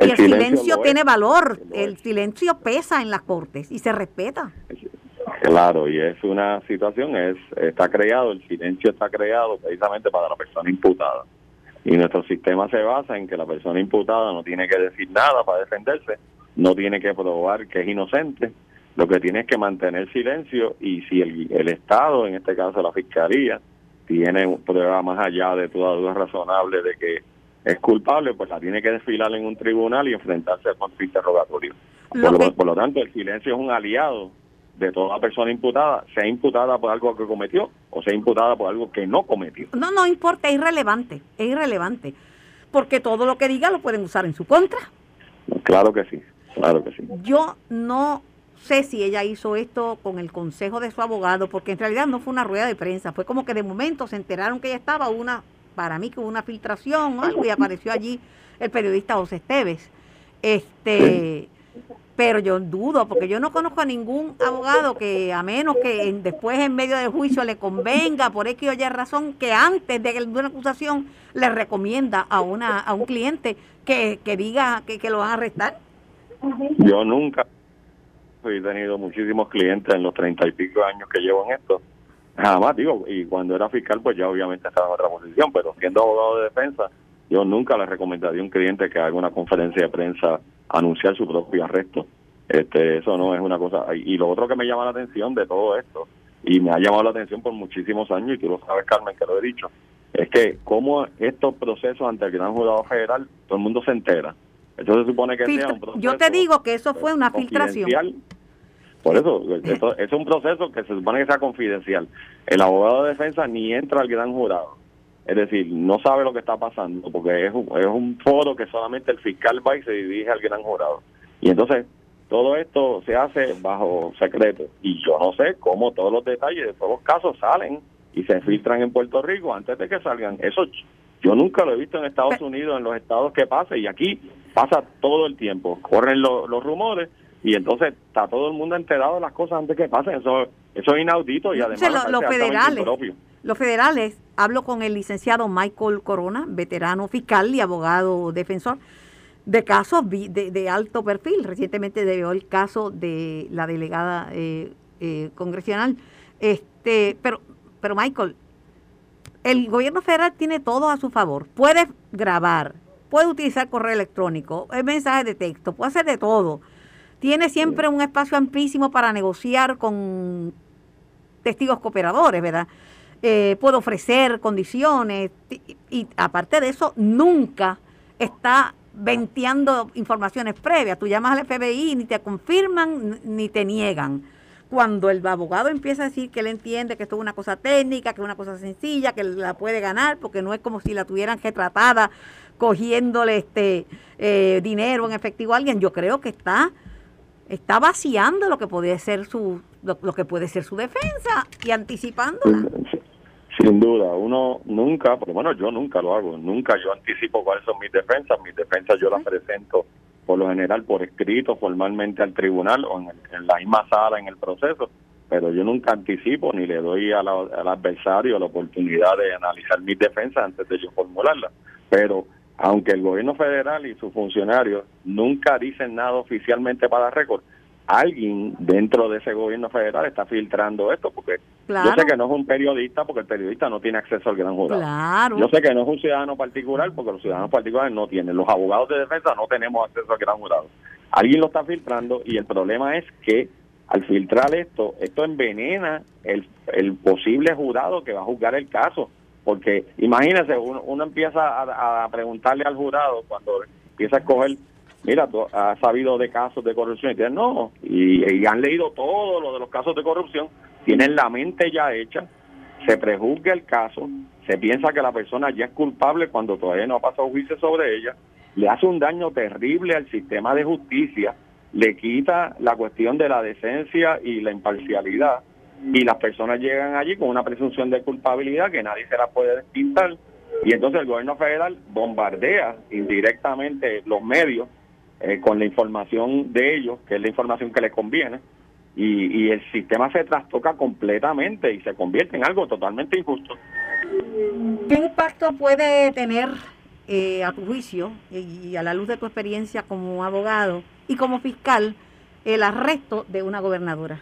y el silencio, tiene valor, el silencio pesa en las cortes y se respeta. Claro, y es una situación, es está creado, el silencio está creado precisamente para la persona imputada. Y nuestro sistema se basa en que la persona imputada no tiene que decir nada para defenderse, no tiene que probar que es inocente, lo que tiene es que mantener silencio y si el, el Estado, en este caso la Fiscalía, tiene prueba más allá de toda duda razonable de que es culpable, pues la tiene que desfilar en un tribunal y enfrentarse al conflicto interrogatorio. Por lo, tanto, el silencio es un aliado de toda persona imputada, sea imputada por algo que cometió o sea imputada por algo que no cometió. No, no importa, es irrelevante, es irrelevante, porque todo lo que diga lo pueden usar en su contra. Claro que sí. Claro que sí. Yo no sé si ella hizo esto con el consejo de su abogado, porque en realidad no fue una rueda de prensa, fue como que de momento se enteraron que ella estaba una, para mí que hubo una filtración o algo y apareció allí el periodista José Esteves. Este, pero yo dudo, porque yo no conozco a ningún abogado que a menos que después en medio del juicio le convenga por X o Y razón que antes de una acusación le recomienda a una a un cliente que, que diga que, que lo van a arrestar. Yo nunca he tenido muchísimos clientes en los treinta y pico años que llevo en esto. Jamás, digo, y cuando era fiscal, pues ya obviamente estaba en otra posición, pero siendo abogado de defensa, yo nunca le recomendaría a un cliente que haga una conferencia de prensa anunciar su propio arresto. Este, eso no es una cosa. Y lo otro que me llama la atención de todo esto, y me ha llamado la atención por muchísimos años, y tú lo sabes, Carmen, que lo he dicho, es que como estos procesos ante el gran jurado federal, todo el mundo se entera eso se supone que sea un proceso. Yo te digo que eso fue una filtración. Por eso, eso (laughs) es un proceso que se supone que sea confidencial. El abogado de defensa ni entra al gran jurado. Es decir, no sabe lo que está pasando, porque es un, es un foro que solamente el fiscal va y se dirige al gran jurado. Y entonces, todo esto se hace bajo secreto. Y yo no sé cómo todos los detalles de todos los casos salen y se filtran en Puerto Rico antes de que salgan. Eso yo nunca lo he visto en Estados Unidos, en los estados que pasa, y aquí pasa todo el tiempo. Corren los rumores y entonces está todo el mundo enterado de las cosas antes que pasen. Eso, eso es inaudito y además los federales, los federales, hablo con el licenciado Michael Corona, veterano fiscal y abogado defensor de casos de, de alto perfil. Recientemente vio el caso de la delegada eh, eh, congresional. Este, pero, pero Michael, el gobierno federal tiene todo a su favor. Puede grabar, puede utilizar correo electrónico, mensajes de texto, puede hacer de todo. Tiene siempre un espacio amplísimo para negociar con testigos cooperadores, ¿verdad? Eh, puede ofrecer condiciones y, aparte de eso, nunca está venteando informaciones previas. Tú llamas al FBI ni te confirman ni te niegan cuando el abogado empieza a decir que él entiende que esto es una cosa técnica, que es una cosa sencilla, que la puede ganar, porque no es como si la tuvieran que tratada cogiéndole este eh, dinero en efectivo a alguien, yo creo que está está vaciando lo que puede ser su lo, que puede ser su defensa y anticipándola. Sin duda, uno nunca, porque bueno, yo nunca lo hago, nunca yo anticipo cuáles son mis defensas, mis defensas yo las presento por lo general por escrito formalmente al tribunal o en, la misma sala en el proceso, pero yo nunca anticipo ni le doy al adversario la oportunidad de analizar mis defensas antes de yo formularlas. Pero aunque el gobierno federal y sus funcionarios nunca dicen nada oficialmente para récord, alguien dentro de ese gobierno federal está filtrando esto, porque yo sé que no es un periodista, porque el periodista no tiene acceso al gran jurado. Yo sé que no es un ciudadano particular, porque los ciudadanos particulares no tienen. Los abogados de defensa no tenemos acceso al gran jurado. Alguien lo está filtrando y el problema es que al filtrar esto, esto envenena el, el posible jurado que va a juzgar el caso. Porque imagínense, uno, empieza a, preguntarle al jurado cuando empieza a escoger mira, has sabido de casos de corrupción y dicen, no, y, han leído todo lo de los casos de corrupción, tienen la mente ya hecha, se prejuzga el caso, se piensa que la persona ya es culpable cuando todavía no ha pasado juicio sobre ella, le hace un daño terrible al sistema de justicia, le quita la cuestión de la decencia y la imparcialidad, y las personas llegan allí con una presunción de culpabilidad que nadie se la puede despintar, y entonces el gobierno federal bombardea indirectamente los medios eh, con la información de ellos, que es la información que les conviene, y, el sistema se trastoca completamente y se convierte en algo totalmente injusto. ¿Qué impacto puede tener, eh, a tu juicio y a la luz de tu experiencia como abogado y como fiscal, el arresto de una gobernadora?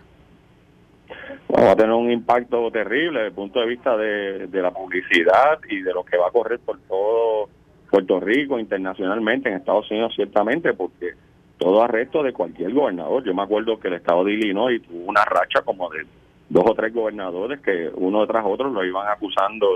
Va a tener un impacto terrible desde el punto de vista de, la publicidad y de lo que va a correr por todo Puerto Rico, internacionalmente, en Estados Unidos ciertamente, porque todo arresto de cualquier gobernador. Yo me acuerdo que el estado de Illinois tuvo una racha como de dos o tres gobernadores que uno tras otro lo iban acusando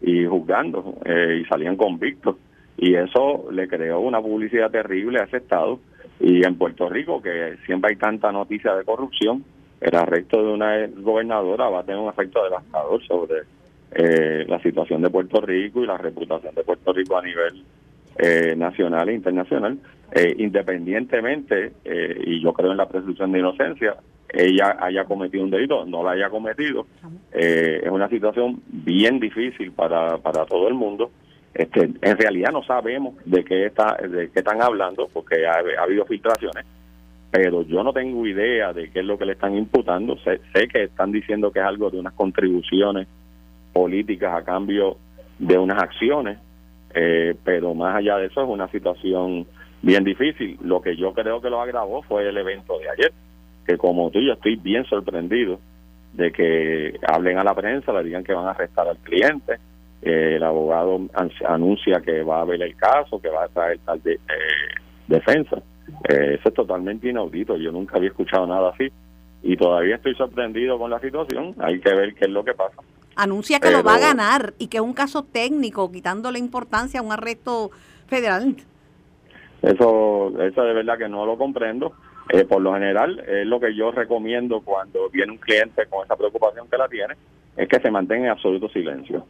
y, juzgando eh, y salían convictos. Y eso le creó una publicidad terrible a ese estado. Y en Puerto Rico, que siempre hay tanta noticia de corrupción, el arresto de una gobernadora va a tener un efecto devastador sobre eh, la situación de Puerto Rico y la reputación de Puerto Rico a nivel eh, nacional e internacional, eh, independientemente, y yo creo en la presunción de inocencia, ella haya cometido un delito, no la haya cometido, es una situación bien difícil para, para todo el mundo. Este, en realidad no sabemos de qué está, de qué están hablando, porque ha, habido filtraciones, pero yo no tengo idea de qué es lo que le están imputando. Sé, sé que están diciendo que es algo de unas contribuciones políticas a cambio de unas acciones, eh, pero más allá de eso es una situación bien difícil. Lo que yo creo que lo agravó fue el evento de ayer, que como tú yo estoy bien sorprendido de que hablen a la prensa, le digan que van a arrestar al cliente, eh, el abogado anuncia que va a ver el caso, que va a traer tal de, eh, defensa. Eso es totalmente inaudito, yo nunca había escuchado nada así y todavía estoy sorprendido con la situación, hay que ver qué es lo que pasa anuncia que lo va a ganar y que es un caso técnico, quitándole importancia a un arresto federal. Eso, eso de verdad que no lo comprendo. Eh, por lo general, es lo que yo recomiendo cuando viene un cliente con esa preocupación que la tiene, es que se mantenga en absoluto silencio.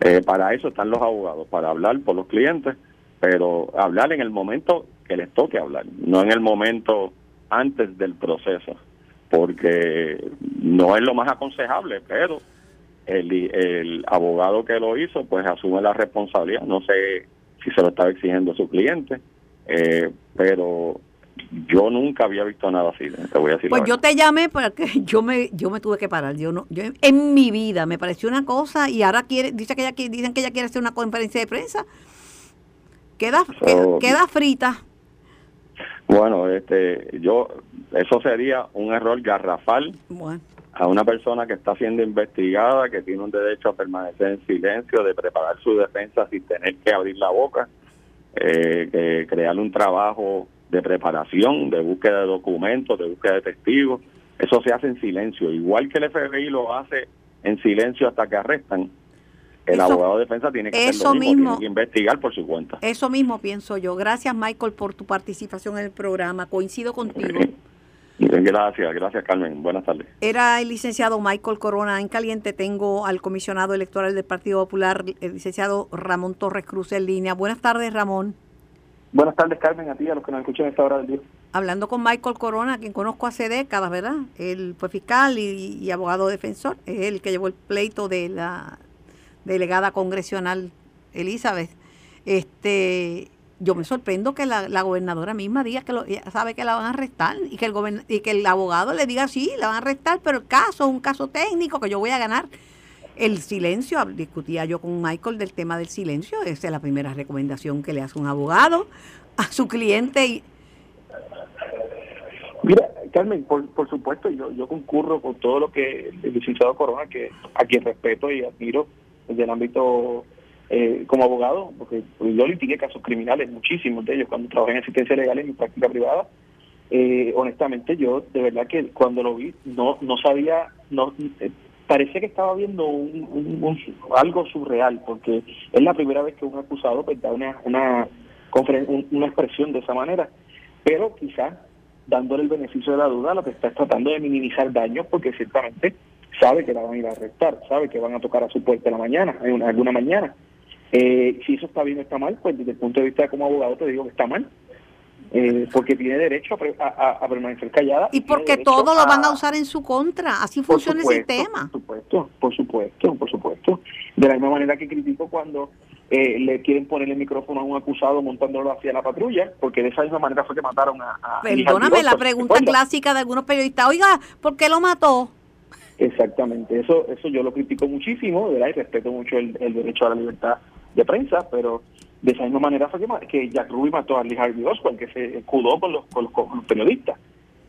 Eh, para eso están los abogados, para hablar por los clientes, pero hablar en el momento que les toque hablar, no en el momento antes del proceso, porque no es lo más aconsejable, pero el, abogado que lo hizo pues asume la responsabilidad. No sé si se lo estaba exigiendo a su cliente, eh, pero yo nunca había visto nada así. Te voy a decir pues yo te llamé porque (laughs) yo me yo me tuve que parar. Yo no yo en mi vida me pareció una cosa y ahora quiere dice que ella dicen que ella quiere hacer una conferencia de prensa. Queda queda, frita. Bueno, este yo eso sería un error garrafal. Bueno a una persona que está siendo investigada, que tiene un derecho a permanecer en silencio, de preparar su defensa sin tener que abrir la boca, eh, crear un trabajo de preparación, de búsqueda de documentos, de búsqueda de testigos. Eso se hace en silencio, igual que el FBI lo hace en silencio hasta que arrestan. El abogado de defensa tiene que hacer lo mismo, tiene que investigar por su cuenta. Eso mismo pienso yo. Gracias, Michael, por tu participación en el programa. Coincido contigo. (laughs) Gracias, gracias Carmen. Buenas tardes. Era el licenciado Michael Corona en caliente. Tengo al comisionado electoral del Partido Popular, el licenciado Ramón Torres Cruz en línea. Buenas tardes, Ramón. Buenas tardes, Carmen, a ti, a los que nos escuchan a esta hora del día. Hablando con Michael Corona, quien conozco hace décadas, ¿verdad? Él fue fiscal y, abogado defensor. Es el que llevó el pleito de la delegada congresional Elizabeth. Este, yo me sorprendo que la, gobernadora misma diga que lo, sabe que la van a arrestar y que el y que el abogado le diga sí, la van a arrestar, pero el caso es un caso técnico que yo voy a ganar. El silencio, discutía yo con Michael del tema del silencio, esa es la primera recomendación que le hace un abogado a su cliente. Y... Mira, Carmen, por, por supuesto, yo, yo concurro con todo lo que el licenciado Corona, que a quien respeto y admiro desde el ámbito eh, como abogado, porque yo litigué casos criminales, muchísimos de ellos, cuando trabajé en asistencia legal en mi práctica privada. Eh, honestamente, yo de verdad que cuando lo vi, no no sabía, no eh, parecía que estaba viendo un, algo surreal, porque es la primera vez que un acusado pues, da una, una, una expresión de esa manera, pero quizás dándole el beneficio de la duda, lo que está tratando de minimizar daños, porque ciertamente sabe que la van a ir a arrestar, sabe que van a tocar a su puerta en la mañana, en alguna mañana. Eh, si eso está bien o está mal, pues desde el punto de vista de como abogado te digo que está mal. Eh, porque tiene derecho a, permanecer callada. Y porque todo lo van a usar en su contra. Así funciona el sistema. Por supuesto, por supuesto, por supuesto. De la misma manera que critico cuando eh, le quieren poner el micrófono a un acusado montándolo hacia la patrulla, porque de esa misma manera fue que mataron a... Perdóname, la pregunta clásica de algunos periodistas, oiga, ¿por qué lo mató? Exactamente, eso eso yo lo critico muchísimo, ¿verdad? y respeto mucho el, derecho a la libertad de prensa, pero de esa misma manera fue que, Jack Ruby mató a Lee Harvey Oswald, que se escudó con los, con los, periodistas.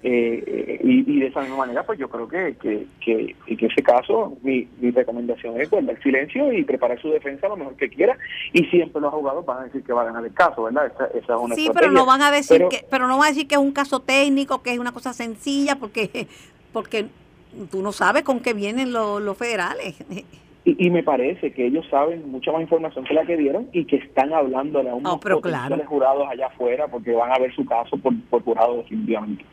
Eh, y, de esa misma manera, pues yo creo que, que, que, en ese caso mi, mi recomendación es guardar silencio y preparar su defensa lo mejor que quiera. Y siempre los abogados van a decir que va a ganar el caso, ¿verdad? Esa, es una sí, pero no van a decir que, pero no van a decir que es un caso técnico, que es una cosa sencilla, porque porque tú no sabes con qué vienen los, federales. Y, me parece que ellos saben mucha más información que la que dieron y que están hablándole a unos oh, claro. jurados allá afuera porque van a ver su caso por, por jurado definitivamente.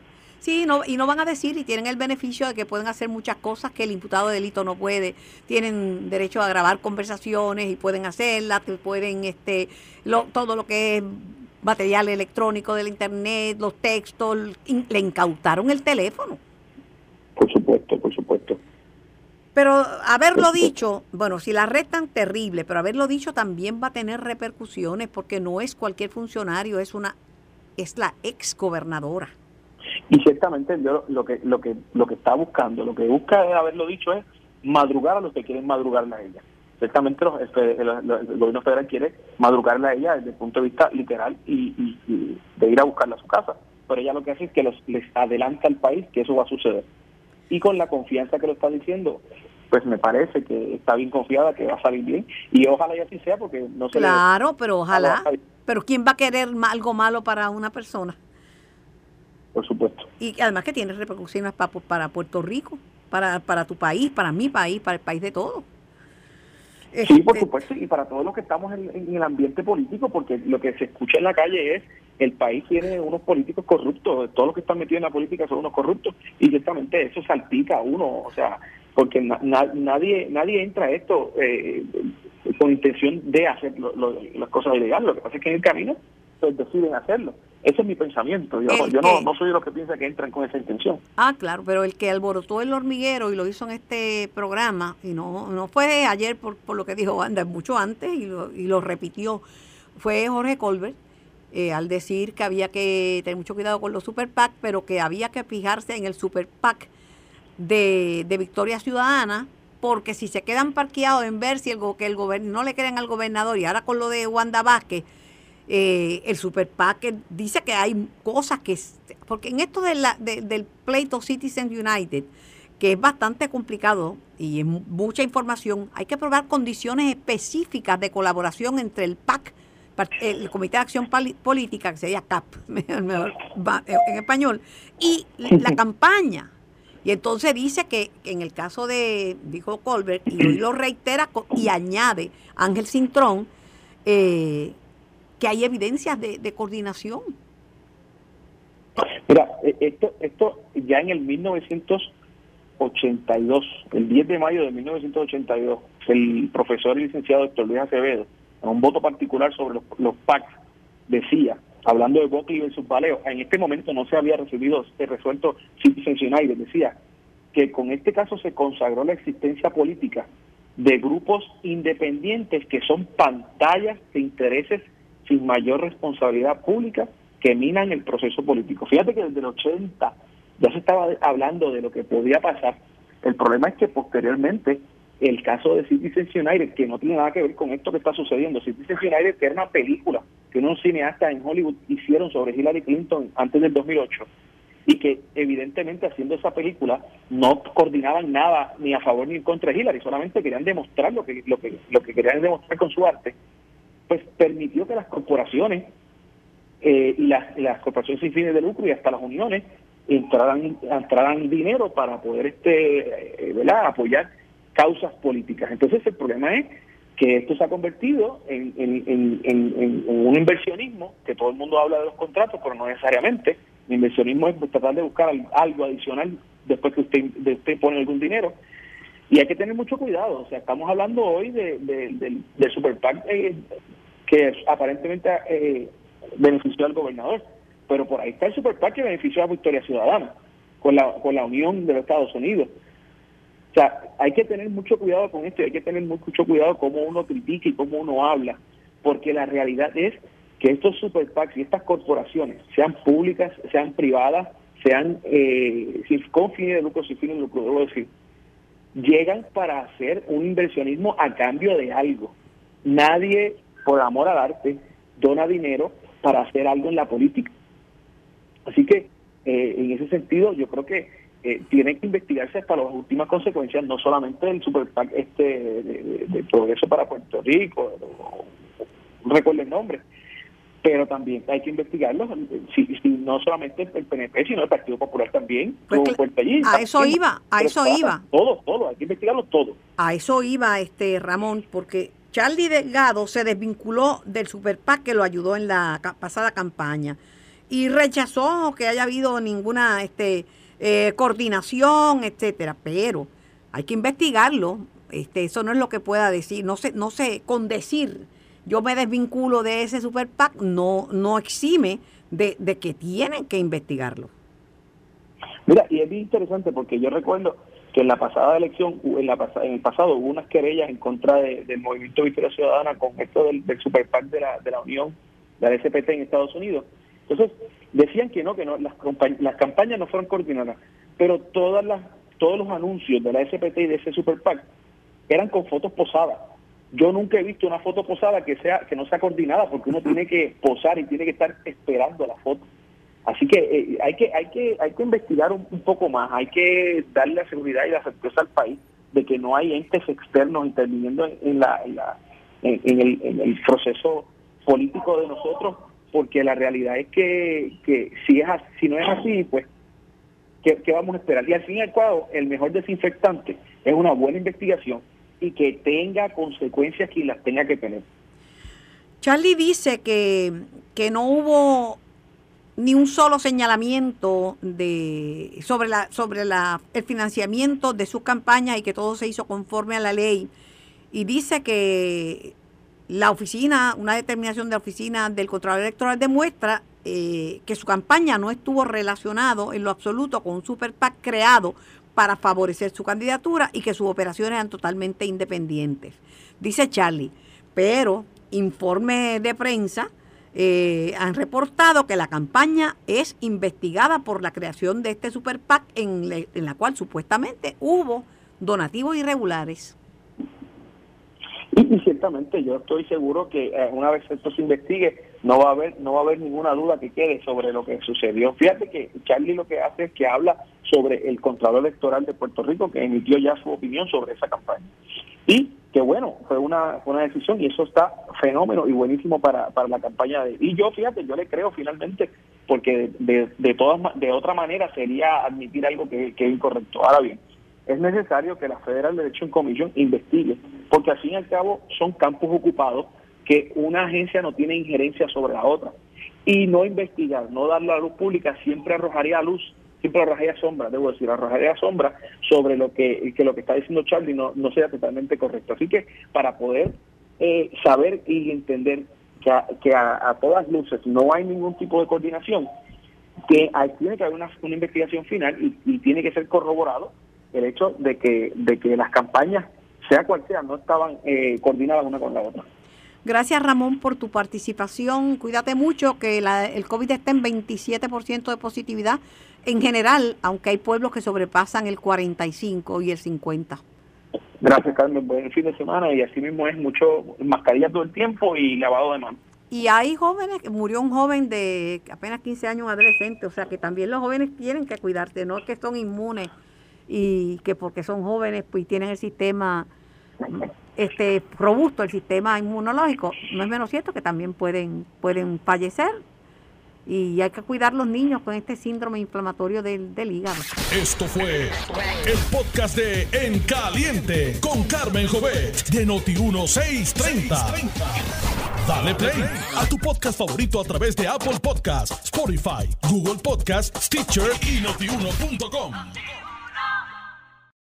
Sí, no, y no van a decir y tienen el beneficio de que pueden hacer muchas cosas que el imputado de delito no puede. Tienen derecho a grabar conversaciones y pueden hacerlas, pueden este lo, todo lo que es material electrónico del internet, los textos, le incautaron el teléfono. Por supuesto, por supuesto. Pero haberlo dicho, bueno, si la arrestan, terrible, pero haberlo dicho también va a tener repercusiones porque no es cualquier funcionario, es una es la ex gobernadora. Y ciertamente yo lo que lo que lo que está buscando, lo que busca de haberlo dicho es madrugar a los que quieren madrugarla a ella. Ciertamente el, gobierno federal quiere madrugarla a ella desde el punto de vista literal y, de ir a buscarla a su casa. Pero ella lo que hace es que los, les adelanta al país que eso va a suceder y con la confianza que lo está diciendo, pues me parece que está bien confiada que va a salir bien y ojalá y así sea porque no se Claro, pero ojalá. Pero ¿quién va a querer algo malo para una persona? Por supuesto. Y además que tiene repercusiones para, para Puerto Rico, para, para tu país, para mi país, para el país de todos. Sí, por este supuesto, y para todos los que estamos en, el ambiente político, porque lo que se escucha en la calle es el país tiene unos políticos corruptos, todos los que están metidos en la política son unos corruptos, y ciertamente eso salpica a uno, o sea, porque nadie nadie entra a esto eh, con intención de hacer las cosas ilegales, lo que pasa es que en el camino pues deciden hacerlo. Ese es mi pensamiento. Yo, no, no, soy de los que piensan que entran con esa intención. Ah, claro, pero el que alborotó el hormiguero y lo hizo en este programa, y no, no fue ayer por, por lo que dijo Wanda, mucho antes y lo, y lo repitió, fue Jorge Colbert. Eh, al decir que había que tener mucho cuidado con los super PAC, pero que había que fijarse en el super PAC de, de Victoria Ciudadana, porque si se quedan parqueados en ver si el, que el no le creen al gobernador y ahora con lo de Wanda Vázquez, eh, el Super PAC dice que hay cosas que, porque en esto de la, del pleito Citizens United, que es bastante complicado y es mucha información, hay que probar condiciones específicas de colaboración entre el PAC, el Comité de Acción Política, que sería CAP (laughs) en español, y la campaña. Y entonces dice que, en el caso de, dijo Colbert, y hoy lo (clears throat) reitera y añade Ángel Cintrón, eh, que hay evidencias de, coordinación. Mira, eh, esto, esto ya en el 1982, el 10 de mayo de 1982, el profesor y licenciado Héctor Luis Acevedo, en un voto particular sobre los, los PAC, decía, hablando de Buckley versus Valeo, en este momento no se había recibido, se resuelto Citizens United, decía que con este caso se consagró la existencia política de grupos independientes que son pantallas de intereses sin mayor responsabilidad pública que minan el proceso político. Fíjate que desde el 80 ya se estaba hablando de lo que podía pasar. El problema es que posteriormente el caso de Citizens United, que no tiene nada que ver con esto que está sucediendo, Citizens United, que era una película que unos cineastas en Hollywood hicieron sobre Hillary Clinton antes del 2008, y que evidentemente haciendo esa película no coordinaban nada ni a favor ni en contra de Hillary, solamente querían demostrar lo que, lo que, lo que querían demostrar con su arte, pues permitió que las corporaciones eh, las, las corporaciones sin fines de lucro y hasta las uniones entraran, entraran dinero para poder este eh, apoyar causas políticas. Entonces el problema es que esto se ha convertido en, un inversionismo, que todo el mundo habla de los contratos, pero no necesariamente. El inversionismo es tratar de buscar algo adicional después que usted, pone algún dinero. Y hay que tener mucho cuidado. O sea, estamos hablando hoy de, de, eh, que aparentemente eh, benefició al gobernador, pero por ahí está el Super PAC que benefició a Victoria Ciudadana con la, con la Unión de los Estados Unidos. O sea, hay que tener mucho cuidado con esto, hay que tener mucho cuidado cómo uno critica y cómo uno habla, porque la realidad es que estos super PACs y estas corporaciones, sean públicas, sean privadas, sean eh, con fines de lucro, sin fines de lucro, debo decir, llegan para hacer un inversionismo a cambio de algo. Nadie, por amor al arte, dona dinero para hacer algo en la política. Así que, eh, en ese sentido, yo creo que eh, tiene que investigarse hasta las últimas consecuencias, no solamente del Super este de, Progreso para Puerto Rico, no recuerdo el nombre, pero también hay que investigarlo, si, no solamente el PNP, sino el Partido Popular también. Pues a eso iba, a eso iba. Todo, todo, hay que investigarlo todo. A eso iba, este Ramón, porque Charlie Delgado se desvinculó del Super que lo ayudó en la pasada campaña y rechazó que haya habido ninguna este eh, coordinación, etcétera, pero hay que investigarlo. Este, eso no es lo que pueda decir, no sé, no sé, con decir yo me desvinculo de ese super PAC, no, no exime de, que tienen que investigarlo. Mira, y es bien interesante porque yo recuerdo que en la pasada elección, en, la en el pasado hubo unas querellas en contra del movimiento Victoria Ciudadana con esto del, PAC de la, de la Unión, de la SPT en Estados Unidos. Entonces, decían que no, que no, las, las campañas no fueron coordinadas, pero todas las, todos los anuncios de la SPT y de ese super PAC eran con fotos posadas. Yo nunca he visto una foto posada que sea que no sea coordinada porque uno tiene que posar y tiene que estar esperando la foto. Así que eh, hay que hay que investigar un, poco más, hay que darle la seguridad y la certeza al país de que no hay entes externos interviniendo en, la, en el proceso político de nosotros, porque la realidad es que, que si es si no es así, pues ¿qué, ¿qué, vamos a esperar? Y al fin y al cabo, el mejor desinfectante es una buena investigación y que tenga consecuencias que las tenga que tener. Charlie dice que, que no hubo ni un solo señalamiento de sobre la sobre la el financiamiento de su campaña y que todo se hizo conforme a la ley y dice que la oficina una determinación de la oficina del Contralor Electoral demuestra eh, que su campaña no estuvo relacionado en lo absoluto con un super PAC creado para favorecer su candidatura y que sus operaciones eran totalmente independientes. Dice Charlie, pero informes de prensa eh, han reportado que la campaña es investigada por la creación de este super PAC en, en la cual supuestamente hubo donativos irregulares. Y, ciertamente yo estoy seguro que eh, una vez esto se investigue no va a haber no va a haber ninguna duda que quede sobre lo que sucedió. Fíjate que Charlie lo que hace es que habla sobre el Contralor Electoral de Puerto Rico que emitió ya su opinión sobre esa campaña. Y que bueno, fue una, fue una decisión y eso está fenómeno y buenísimo para, para la campaña de... Y yo, fíjate, yo le creo finalmente porque de, de, todas, de otra manera sería admitir algo que, que es incorrecto. Ahora bien, es necesario que la Federal Election Commission investigue, porque al fin y al cabo son campos ocupados que una agencia no tiene injerencia sobre la otra. y no investigar, no darle a la luz pública, siempre arrojaría luz, siempre arrojaría sombra, debo decir, arrojaría sombra sobre lo que, que lo que está diciendo Charlie no, no sea totalmente correcto. Así que para poder eh, saber y entender que, a, que a, todas luces no hay ningún tipo de coordinación, que hay, tiene que haber una, una investigación final y, tiene que ser corroborado el hecho de que, de que las campañas, sea cual sea, no estaban eh, coordinadas una con la otra. Gracias Ramón por tu participación. Cuídate mucho que el COVID está en 27% de positividad en general, aunque hay pueblos que sobrepasan el 45 y el 50. Gracias Carmen, buen fin de semana y así mismo es mucho mascarilla todo el tiempo y lavado de manos. Y hay jóvenes, murió un joven de apenas 15 años, adolescente, o sea que también los jóvenes tienen que cuidarse, no es que son inmunes y que porque son jóvenes pues tienen el sistema este robusto el sistema inmunológico, no es menos cierto que también pueden, pueden fallecer y hay que cuidar los niños con este síndrome inflamatorio del, del, hígado. Esto fue el podcast de En Caliente con Carmen Jovet de Noti1630. Dale play a tu podcast favorito a través de Apple Podcasts, Spotify, Google Podcasts, Stitcher y notiuno.com.